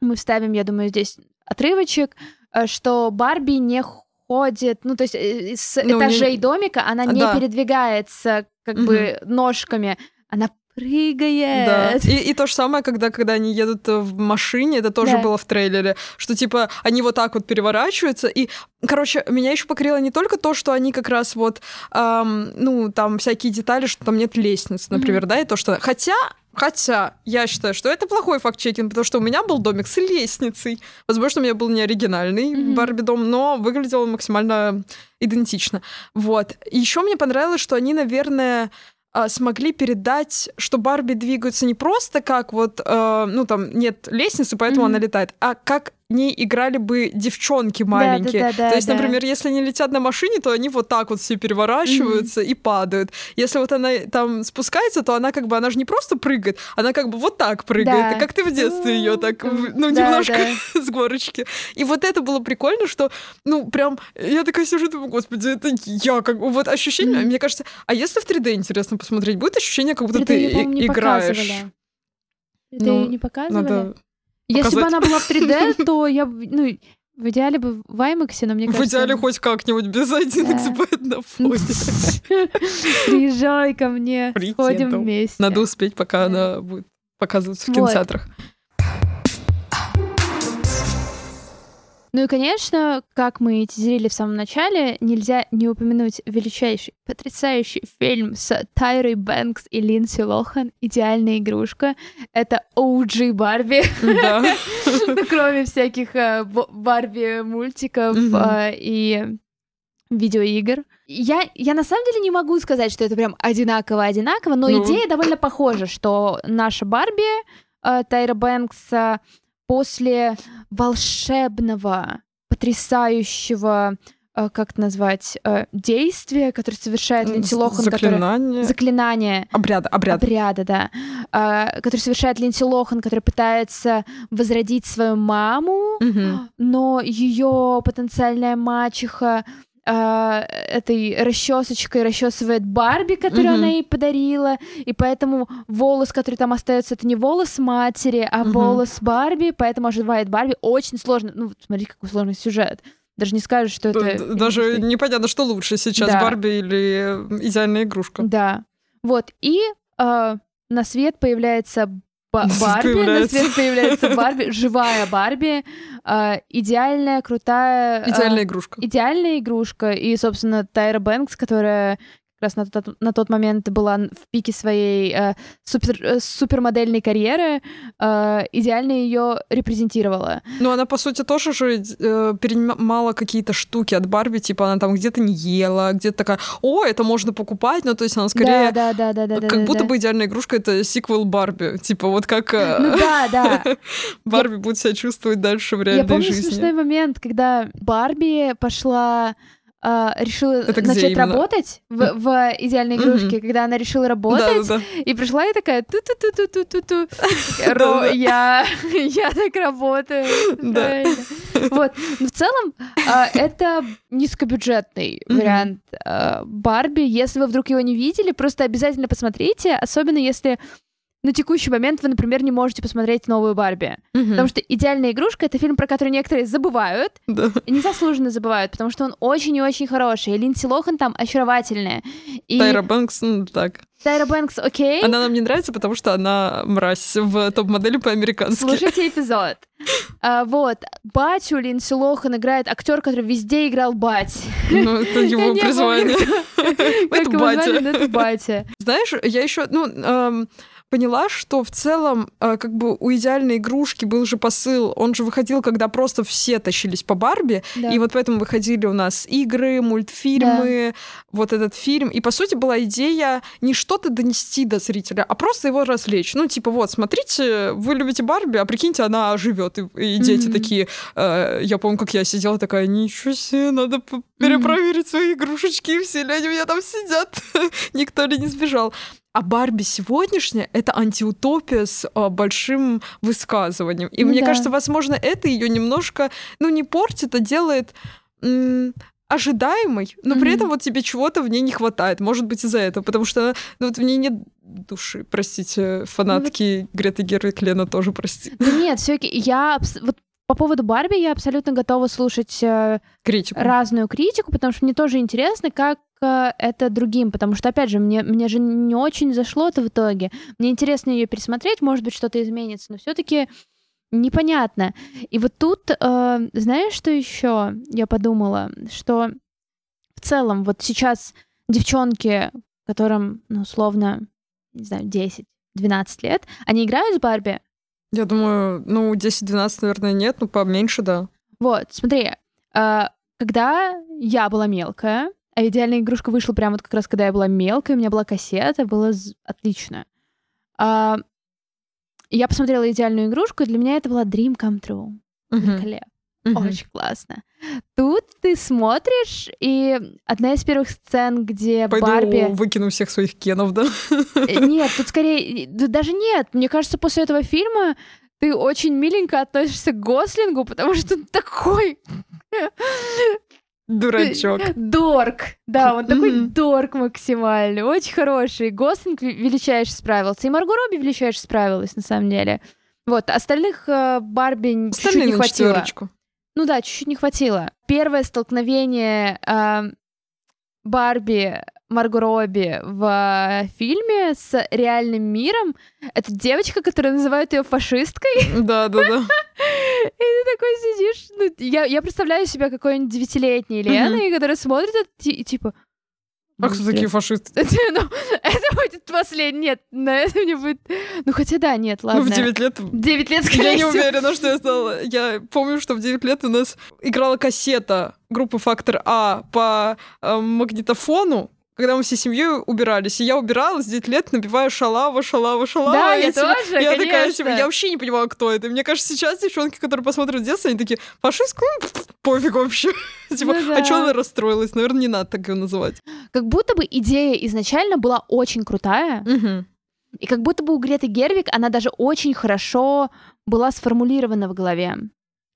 мы вставим, я думаю, здесь отрывочек, э, что Барби не ходит, ну то есть с ну, этажей не... домика она не да. передвигается как угу. бы ножками, она прыгает. Да. И, и то же самое, когда, когда они едут в машине, это тоже да. было в трейлере, что типа они вот так вот переворачиваются. И, короче, меня еще покорило не только то, что они как раз вот, эм, ну, там всякие детали, что там нет лестниц, например, mm-hmm. да, и то, что... Хотя Хотя я считаю, что это плохой факт-чекинг, потому что у меня был домик с лестницей. Возможно, у меня был не оригинальный mm-hmm. Барби-дом, но выглядел он максимально идентично. Вот. Еще мне понравилось, что они, наверное, а, смогли передать, что Барби двигаются не просто как вот, э, ну там нет лестницы, поэтому mm-hmm. она летает, а как не играли бы девчонки маленькие. Да, да, да, то есть, например, если они летят на машине, то они вот так вот все переворачиваются mm-hmm. и падают. Если вот она там спускается, то она как бы, она же не просто прыгает, она как бы вот так прыгает. Да. как ты в детстве ее так, ну, немножко с горочки. И вот это было прикольно, что, ну, прям, я такая сижу, думаю, господи, это я, как вот ощущение, mm-hmm. мне кажется, а если в 3D интересно посмотреть, будет ощущение, как будто 3D, ты и- играешь? Это ну, не показывали? Надо если бы она была в 3D, то я ну, в идеале бы в IMAX, но мне кажется... В идеале хоть как-нибудь без 1xbet да. на фоне. Приезжай ко мне, сходим вместе. Надо успеть, пока она будет показываться в кинотеатрах. Ну и, конечно, как мы тизерили в самом начале, нельзя не упомянуть величайший, потрясающий фильм с Тайрой Бэнкс и Линдси Лохан «Идеальная игрушка». Это OG Барби. Да. Ну, кроме всяких э, Барби-мультиков э, и видеоигр. Я, я на самом деле не могу сказать, что это прям одинаково-одинаково, но ну. идея довольно похожа, что наша Барби, э, Тайра Бэнкс, после волшебного, потрясающего э, как это назвать, э, действия, которое совершает Линдси Лохан. Заклинание. Которое... Заклинание. Обряда, обряда. Обряда, да. Э, который совершает Линдси Лохан, который пытается возродить свою маму, угу. но ее потенциальная мачеха э, этой расчесочкой расчесывает Барби, которую mm-hmm. она ей подарила, и поэтому волос, который там остается, это не волос матери, а mm-hmm. волос Барби, поэтому оживает Барби. Очень сложно. Ну, смотри, какой сложный сюжет. Даже не скажешь, что это... Даже непонятно, что лучше сейчас, да. Барби или идеальная игрушка. Да. Вот, и э, на свет появляется Барби, на свет появляется Барби, живая Барби, э, идеальная, крутая... Идеальная игрушка. Идеальная игрушка. И, собственно, Тайра Бэнкс, которая как раз на тот, на тот момент была в пике своей э, супер, э, супермодельной карьеры, э, идеально ее репрезентировала. Ну, она, по сути, тоже же э, перенимала какие-то штуки от Барби, типа она там где-то не ела, где-то такая, о, это можно покупать, ну, то есть она скорее... Да, да, да, да, да. Как да, будто да. бы идеальная игрушка — это сиквел Барби, типа вот как... Э, ну, да, да. Барби будет себя чувствовать дальше в реальной жизни. Я помню смешной момент, когда Барби пошла Uh, решила Это начать работать в, в идеальной игрушке, mm-hmm. когда она решила работать, да, да, да. и пришла и такая ту ту ту ту ту ту ту я я так работаю. Да. Вот. Но в целом uh, это низкобюджетный вариант uh, Барби. Если вы вдруг его не видели, просто обязательно посмотрите, особенно если на текущий момент вы, например, не можете посмотреть новую Барби. Мгм. Потому что «Идеальная игрушка» — это фильм, про который некоторые забывают, Да. и незаслуженно забывают, потому что он очень и очень хороший. И Линдси Лохан там очаровательная. И Тайра Бэнкс, ну так. Тайра Бэнкс, окей, Она нам не нравится, потому что она мразь в топ-модели по-американски. слушайте эпизод. А, вот, батю Линдси Лохан играет актер, который везде играл бать. Ну, это его призвание. Это батя. но это батя. Знаешь, я еще, ну, поняла, что в целом, э, как бы у идеальной игрушки был же посыл. Он же выходил, когда просто все тащились по Барби, Да. и вот поэтому выходили у нас игры, мультфильмы, вот этот фильм. И, по сути, была идея не что-то донести до зрителя, а просто его развлечь. Ну, типа, вот, смотрите, вы любите Барби, а прикиньте, она живет. И, и дети Мгм. такие... э, я помню, как я сидела такая, ничего себе, надо перепроверить свои игрушечки, все ли они у меня там сидят. Никто ли не сбежал. А Барби сегодняшняя — это антиутопия с а, большим высказыванием. И Ну мне да. кажется, возможно, это ее немножко, ну, не портит, а делает ожидаемой, но при Мгм. этом вот тебе чего-то в ней не хватает. Может быть, из-за этого, потому что ну, вот в ней нет души. Простите, фанатки Греты Гервик Лена тоже прости. Да нет, все я вот по поводу Барби я абсолютно готова слушать э, Критику. разную критику, потому что мне тоже интересно, как это другим, потому что, опять же, мне, мне же не очень зашло это в итоге. Мне интересно ее пересмотреть, может быть, что-то изменится, но все-таки непонятно. И вот тут, э, знаешь, что еще я подумала, что в целом вот сейчас девчонки, которым, ну, условно, не знаю, 10-12 лет, они играют с Барби, Я думаю, ну, 10-12, наверное, нет, ну, поменьше, да. Вот, смотри, э, когда я была мелкая, а идеальная игрушка вышла прямо вот как раз, когда я была мелкая, у меня была кассета, было отлично. А, я посмотрела идеальную игрушку, и для меня это была dream come true. Великолепно. Мгм. Очень классно. Тут ты смотришь, и одна из первых сцен, где Пойду Барби... выкину всех своих кенов, да? Э, Нет, тут скорее... да даже нет. Мне кажется, после этого фильма ты очень миленько относишься к Гослингу, потому что он такой Дурачок. Дорк. Да, он такой Мгм. дорк максимальный. Очень хороший. Гослинг ве- величайше справился. И Марго Робби величайше справилась, на самом деле. Вот, остальных э, Барби чуть-чуть не хватило. четверочку. Ну да, чуть-чуть не хватило. Первое столкновение э, Барби Марго Робби в э, фильме с реальным миром — это девочка, которая называют ее фашисткой. Да, да, да. И ты такой сидишь. ну, я, я представляю себя какой-нибудь девятилетней Леной, которая смотрит это и типа... А «Ну, кто такие фашисты? ну, это будет последний. Нет, на это мне будет... Ну, хотя да, нет, ладно. Ну, в 9 лет 9 лет, Я скорее не всего. уверена, что я стала. Я помню, что в 9 лет у нас играла кассета группы «Фактор А» по э, магнитофону, когда мы всей семьей убирались. И я убиралась 9 лет, набивая шалава, шалава, шалава. Да, я типа, тоже, Я такая, конечно. типа, я вообще не понимала, кто это. И Мне кажется, сейчас девчонки, которые посмотрят детство, они такие, фашистку? М, Пофиг вообще. Типа, Ну а да. что она расстроилась? Наверное, не надо так ее называть. Как будто бы идея изначально была очень крутая, и как будто бы у Греты Гервик она даже очень хорошо была сформулирована в голове.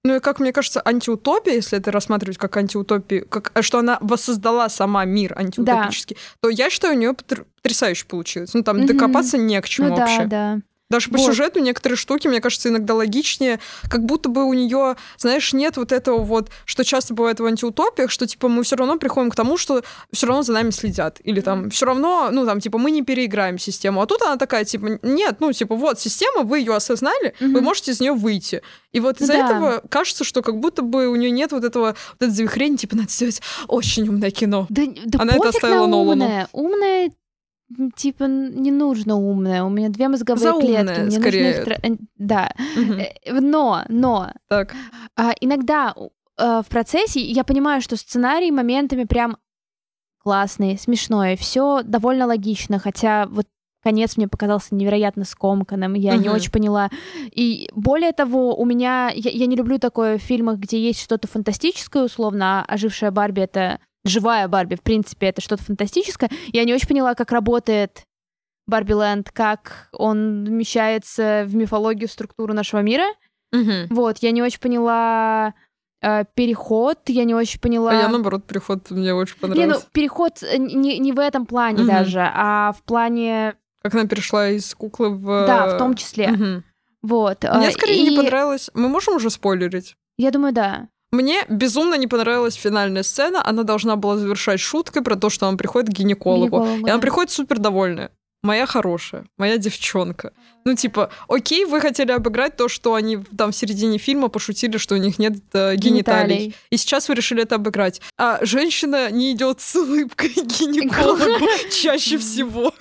Ну и как мне кажется, антиутопия, если это рассматривать как антиутопию, как, что она воссоздала сама мир антиутопический, то я считаю, у нее потрясающе получилось. Ну там Мгм. докопаться не к чему ну вообще. да, да. Даже по Вот. сюжету некоторые штуки, мне кажется, иногда логичнее, как будто бы у нее, знаешь, нет вот этого вот, что часто бывает в антиутопиях, что типа мы все равно приходим к тому, что все равно за нами следят. Или там все равно, ну там, типа, мы не переиграем систему. А тут она такая, типа, нет, ну, типа, вот система, вы ее осознали, вы Мгм. можете из нее выйти. И вот из-за да. этого кажется, что как будто бы у нее нет вот этого вот это завихрения, типа, надо сделать очень умное кино. Да, да Она это оставила Нолану. умное. Типа, не нужно умное. У меня две мозговые Заумное, клетки. Мне скорее. нужно их тра- э, Да. Э, Но, но, Так. а, иногда э, в процессе я понимаю, что сценарий моментами прям классный, смешной, все довольно логично, хотя вот конец мне показался невероятно скомканным, я не Мгм. очень поняла. И более того, у меня... Я, я не люблю такое в фильмах, где есть что-то фантастическое, условно, а ожившая Барби — это живая Барби, в принципе, это что-то фантастическое. Я не очень поняла, как работает Барби Ленд, как он вмещается в мифологию, структуру нашего мира. Мгм. Вот, я не очень поняла э, переход, я не очень поняла... А я, наоборот, переход мне очень не, ну, понравился. переход э, не, не в этом плане Мгм. даже, а в плане Как она перешла из куклы в... Да, в том числе. Мгм. Вот. Мне а, скорее и не понравилось... Мы можем уже спойлерить? Я думаю, да. Мне безумно не понравилась финальная сцена. Она должна была завершать шуткой про то, что она приходит к гинекологу. Гинекологу, И она да. приходит супер довольная. Моя хорошая, моя девчонка. Ну, типа, окей, вы хотели обыграть то, что они там в середине фильма пошутили, что у них нет э, гениталий. Гениталий. И сейчас вы решили это обыграть. А женщина не идет с улыбкой гинекологу чаще всего.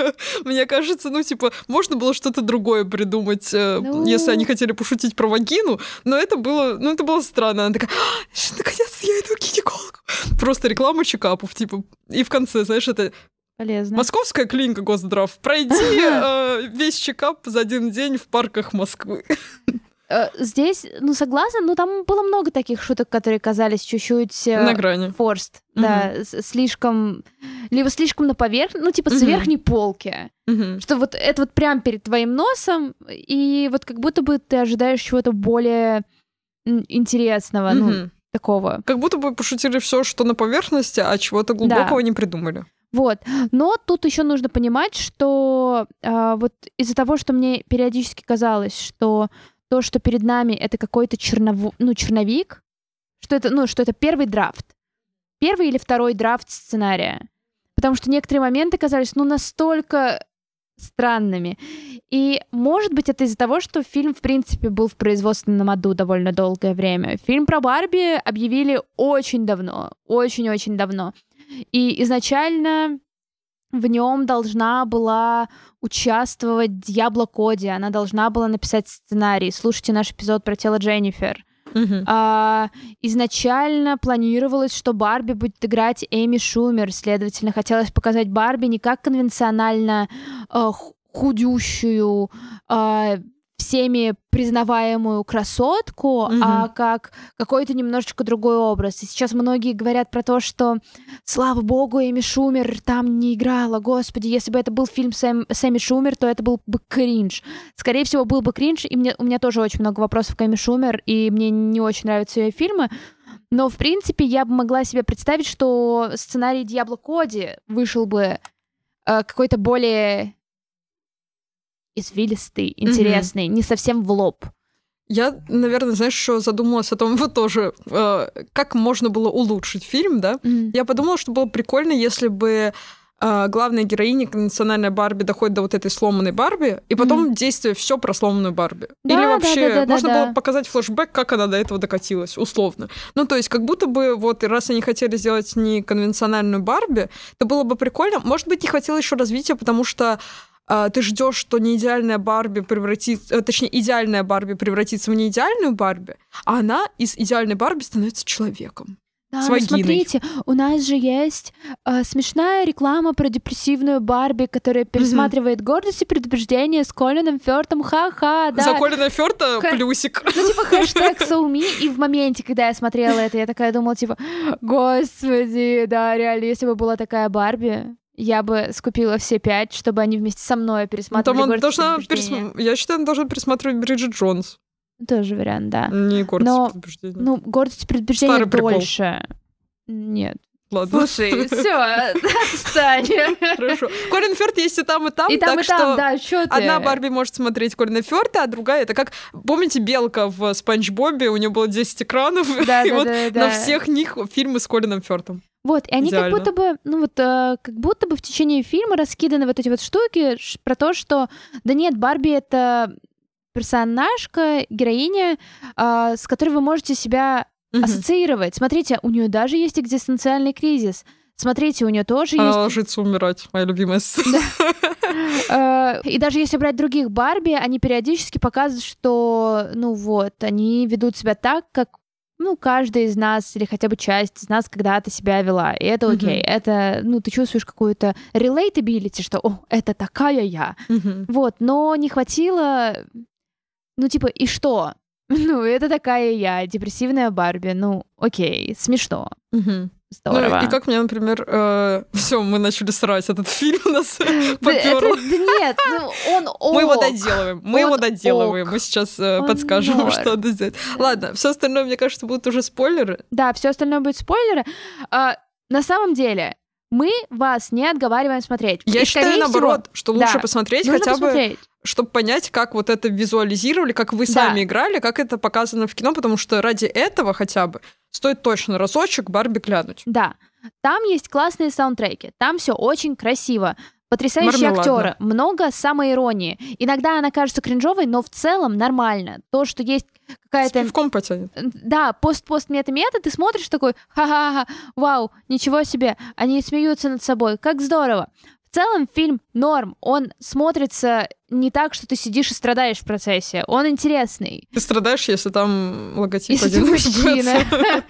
Мне кажется, ну, типа, можно было что-то другое придумать, э, Ну. если они хотели пошутить про вагину, но это было, ну, это было странно. Она такая, «А, наконец-то я иду к гинекологу. Просто реклама чекапов, типа. И в конце, знаешь, это Полезно. Московская клиника Госздрав. Пройди э, весь чекап за один день в парках Москвы. Э, Здесь, ну, согласна, но там было много таких шуток, которые казались чуть-чуть э, На грани. forced, да, слишком, либо слишком на поверхности, ну, типа с верхней полки. Что вот это вот прям перед твоим носом, и вот как будто бы ты ожидаешь чего-то более интересного, ну, такого. Как будто бы пошутили все, что на поверхности, а чего-то глубокого не придумали. Вот. Но тут еще нужно понимать, что а, вот из-за того, что мне периодически казалось, что то, что перед нами, это какой-то черново... ну, черновик, что это, ну, что это первый драфт. Первый или второй драфт сценария. Потому что некоторые моменты казались, ну, настолько странными. И, может быть, это из-за того, что фильм, в принципе, был в производственном аду довольно долгое время. Фильм про Барби объявили очень давно, очень-очень давно. И изначально в нем должна была участвовать Дьябло Коди, она должна была написать сценарий. Слушайте наш эпизод про тело Дженнифер. Мгм. А, изначально планировалось, что Барби будет играть Эми Шумер, следовательно, хотелось показать Барби не как конвенционально э, ху- худющую, э, всеми признаваемую красотку, Мгм. а как какой-то немножечко другой образ. И сейчас многие говорят про то, что, слава богу, Эми Шумер там не играла. Господи, если бы это был фильм с, Эм- с Эми Шумер, то это был бы кринж. Скорее всего, был бы кринж, и мне, у меня тоже очень много вопросов к Эми Шумер, и мне не очень нравятся ее фильмы. Но, в принципе, я бы могла себе представить, что сценарий Диабло Коди вышел бы э, какой-то более извилистый, интересный, не совсем в лоб. Я, наверное, знаешь, еще задумалась о том, вот тоже, э, как можно было улучшить фильм, да? Мгм. Я подумала, что было прикольно, если бы э, главная героиня, конвенциональная Барби, доходит до вот этой сломанной Барби, и потом действие все про сломанную Барби. Да, Или да, вообще да, да, да, можно да. было показать флешбэк, как она до этого докатилась, условно. Ну, то есть, как будто бы вот раз они хотели сделать не конвенциональную Барби, то было бы прикольно. Может быть, не хватило еще развития, потому что ты ждешь, что не идеальная Барби превратится, э, точнее, идеальная Барби превратится в неидеальную Барби, а она из идеальной Барби становится человеком. Да, с ну смотрите, у нас же есть э, смешная реклама про депрессивную Барби, которая пересматривает гордость и предубеждение с Колином Фёртом. Ха-ха, да. За Колина Фёрта Ка- плюсик. Ну, типа, хэштег me, и в моменте, когда я смотрела это, я такая думала, типа, господи, да, реально, если бы была такая Барби, я бы скупила все пять, чтобы они вместе со мной Ну, Там пересматривали он «Гордость и должна предубеждение». пересм- Я считаю, он должен пересматривать Бриджит Джонс. Тоже вариант, да. Не гордость Но- и предубеждение. Ну, гордость и предубеждение Старый прикол. дольше. Нет. Ладно. Слушай, все, отстань. Хорошо. Колин Фёрд есть и там, и там, И там, так и там, что да, что ты? одна Барби может смотреть Колина Фёрда, а другая это как, помните, Белка в Спанч Бобе, у нее было 10 экранов, Да, и да, вот да, да. на всех них фильмы с Колином Фёрдом. Вот, и они Идеально. как будто бы, ну вот, э, как будто бы в течение фильма раскиданы вот эти вот штуки про то, что, да нет, Барби — это персонажка, героиня, а, с которой вы можете себя Мгм. ассоциировать. Смотрите, у нее даже есть экзистенциальный кризис. Смотрите, у нее тоже Она есть... ложится умирать, моя любимая сцена. Э, И даже если брать других Барби, они периодически показывают, что, ну вот, они ведут себя так, как ну, каждый из нас или хотя бы часть из нас когда-то себя вела. И это окей. Мгм. Это, ну, ты чувствуешь какую-то relatability, что, о, это такая я. Мгм. Вот, но не хватило, ну, типа, и что? Ну, это такая я, депрессивная Барби. Ну, окей, смешно. Мгм. Здорово. Ну, и как мне, например, все, мы начали срать этот фильм у нас попёрло. да нет, ну, он Мы его доделываем, мы его доделываем, ок. мы сейчас э, подскажем, норм. что надо сделать. Ладно, все остальное, мне кажется, будут уже спойлеры. Да, все остальное будет спойлеры. А, на самом деле, Мы вас не отговариваем смотреть. Я И, считаю, наоборот, всего, что лучше да, посмотреть хотя бы чтобы понять, как вот это визуализировали, как вы Да. сами играли, как это показано в кино, потому что ради этого хотя бы стоит точно разочек Барби глянуть. Да, там есть классные саундтреки, там все очень красиво. Потрясающие Мармеладно. актеры, много самоиронии. Иногда она кажется кринжовой, но в целом нормально. То, что есть С какая-то пивком потянет. да, пост-пост-мета-мета, ты смотришь такой, ха-ха-ха, вау, ничего себе, они смеются над собой, как здорово. В целом фильм норм, он смотрится не так, что ты сидишь и страдаешь в процессе, он интересный. Ты страдаешь, если там логотип Если ты один мужчина,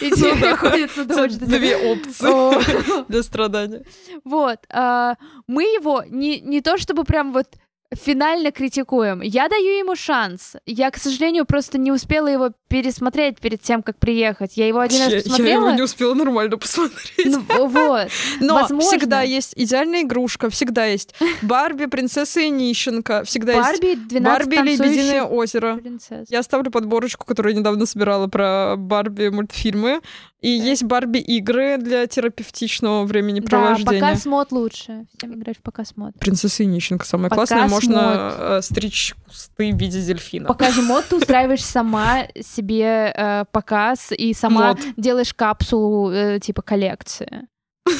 и тебе Ну приходится думать, что Две опции для страдания. Вот, а, мы его не то чтобы прям вот финально критикуем. Я даю ему шанс. Я, к сожалению, просто не успела его пересмотреть перед тем, как приехать. Я его один раз Я- Я посмотрела. его не успела нормально посмотреть. Ну, вот. Но возможно. всегда есть идеальная игрушка, всегда есть Барби, принцесса и нищенка, всегда есть Барби 12 Барби Лебединое озеро. принцесс. Я оставлю подборочку, которую я недавно собирала про Барби мультфильмы. И Да. есть Барби игры для терапевтичного Да, времяпровождения. показ мод лучше. Всем играть в показ мод. Принцесса и нищенка самое Показ классное. Можно э, стричь кусты в виде дельфина. Показ мод ты устраиваешь сама себе э, показ и сама Мод. делаешь капсулу э, типа коллекции.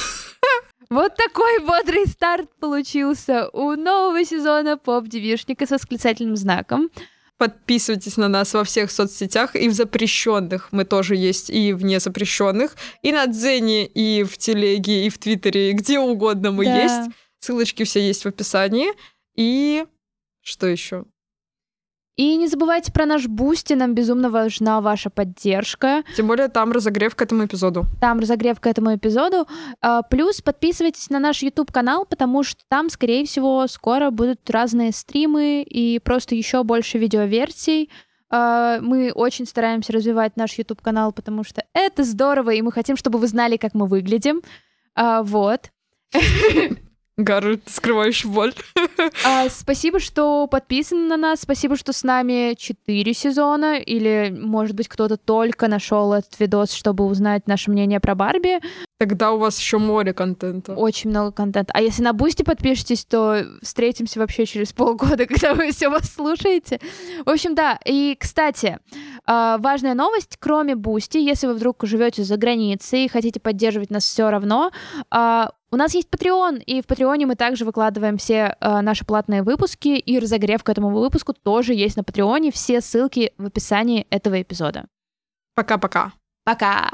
Вот такой бодрый старт получился у нового сезона поп-девишника с восклицательным знаком. Подписывайтесь на нас во всех соцсетях и в запрещенных. Мы тоже есть и в незапрещенных. И на Дзене, и в Телеге, и в Твиттере, и где угодно мы Да. есть. Ссылочки все есть в описании. И что еще? И не забывайте про наш Boosty, нам безумно важна ваша поддержка. Тем более там разогрев к этому эпизоду. Там разогрев к этому эпизоду. А, Плюс подписывайтесь на наш YouTube-канал, потому что там, скорее всего, скоро будут разные стримы и просто еще больше видеоверсий. А, Мы очень стараемся развивать наш YouTube-канал, потому что это здорово, и мы хотим, чтобы вы знали, как мы выглядим. А, Вот. Ты скрываешь боль. А, Спасибо, что подписаны на нас. Спасибо, что с нами 4 сезона. Или, может быть, кто-то только нашел этот видос, чтобы узнать наше мнение про Барби. Тогда у вас еще море контента. Очень много контента. А если на Boosty подпишетесь, то встретимся вообще через полгода, когда вы все вас слушаете. В общем, да. И, кстати, а, важная новость, кроме Boosty, если вы вдруг живете за границей и хотите поддерживать нас все равно, а, у нас есть Patreon, и в Патреоне мы также выкладываем все а, наши платные выпуски, и разогрев к этому выпуску тоже есть на Патреоне. Все ссылки в описании этого эпизода. Пока-пока. Пока!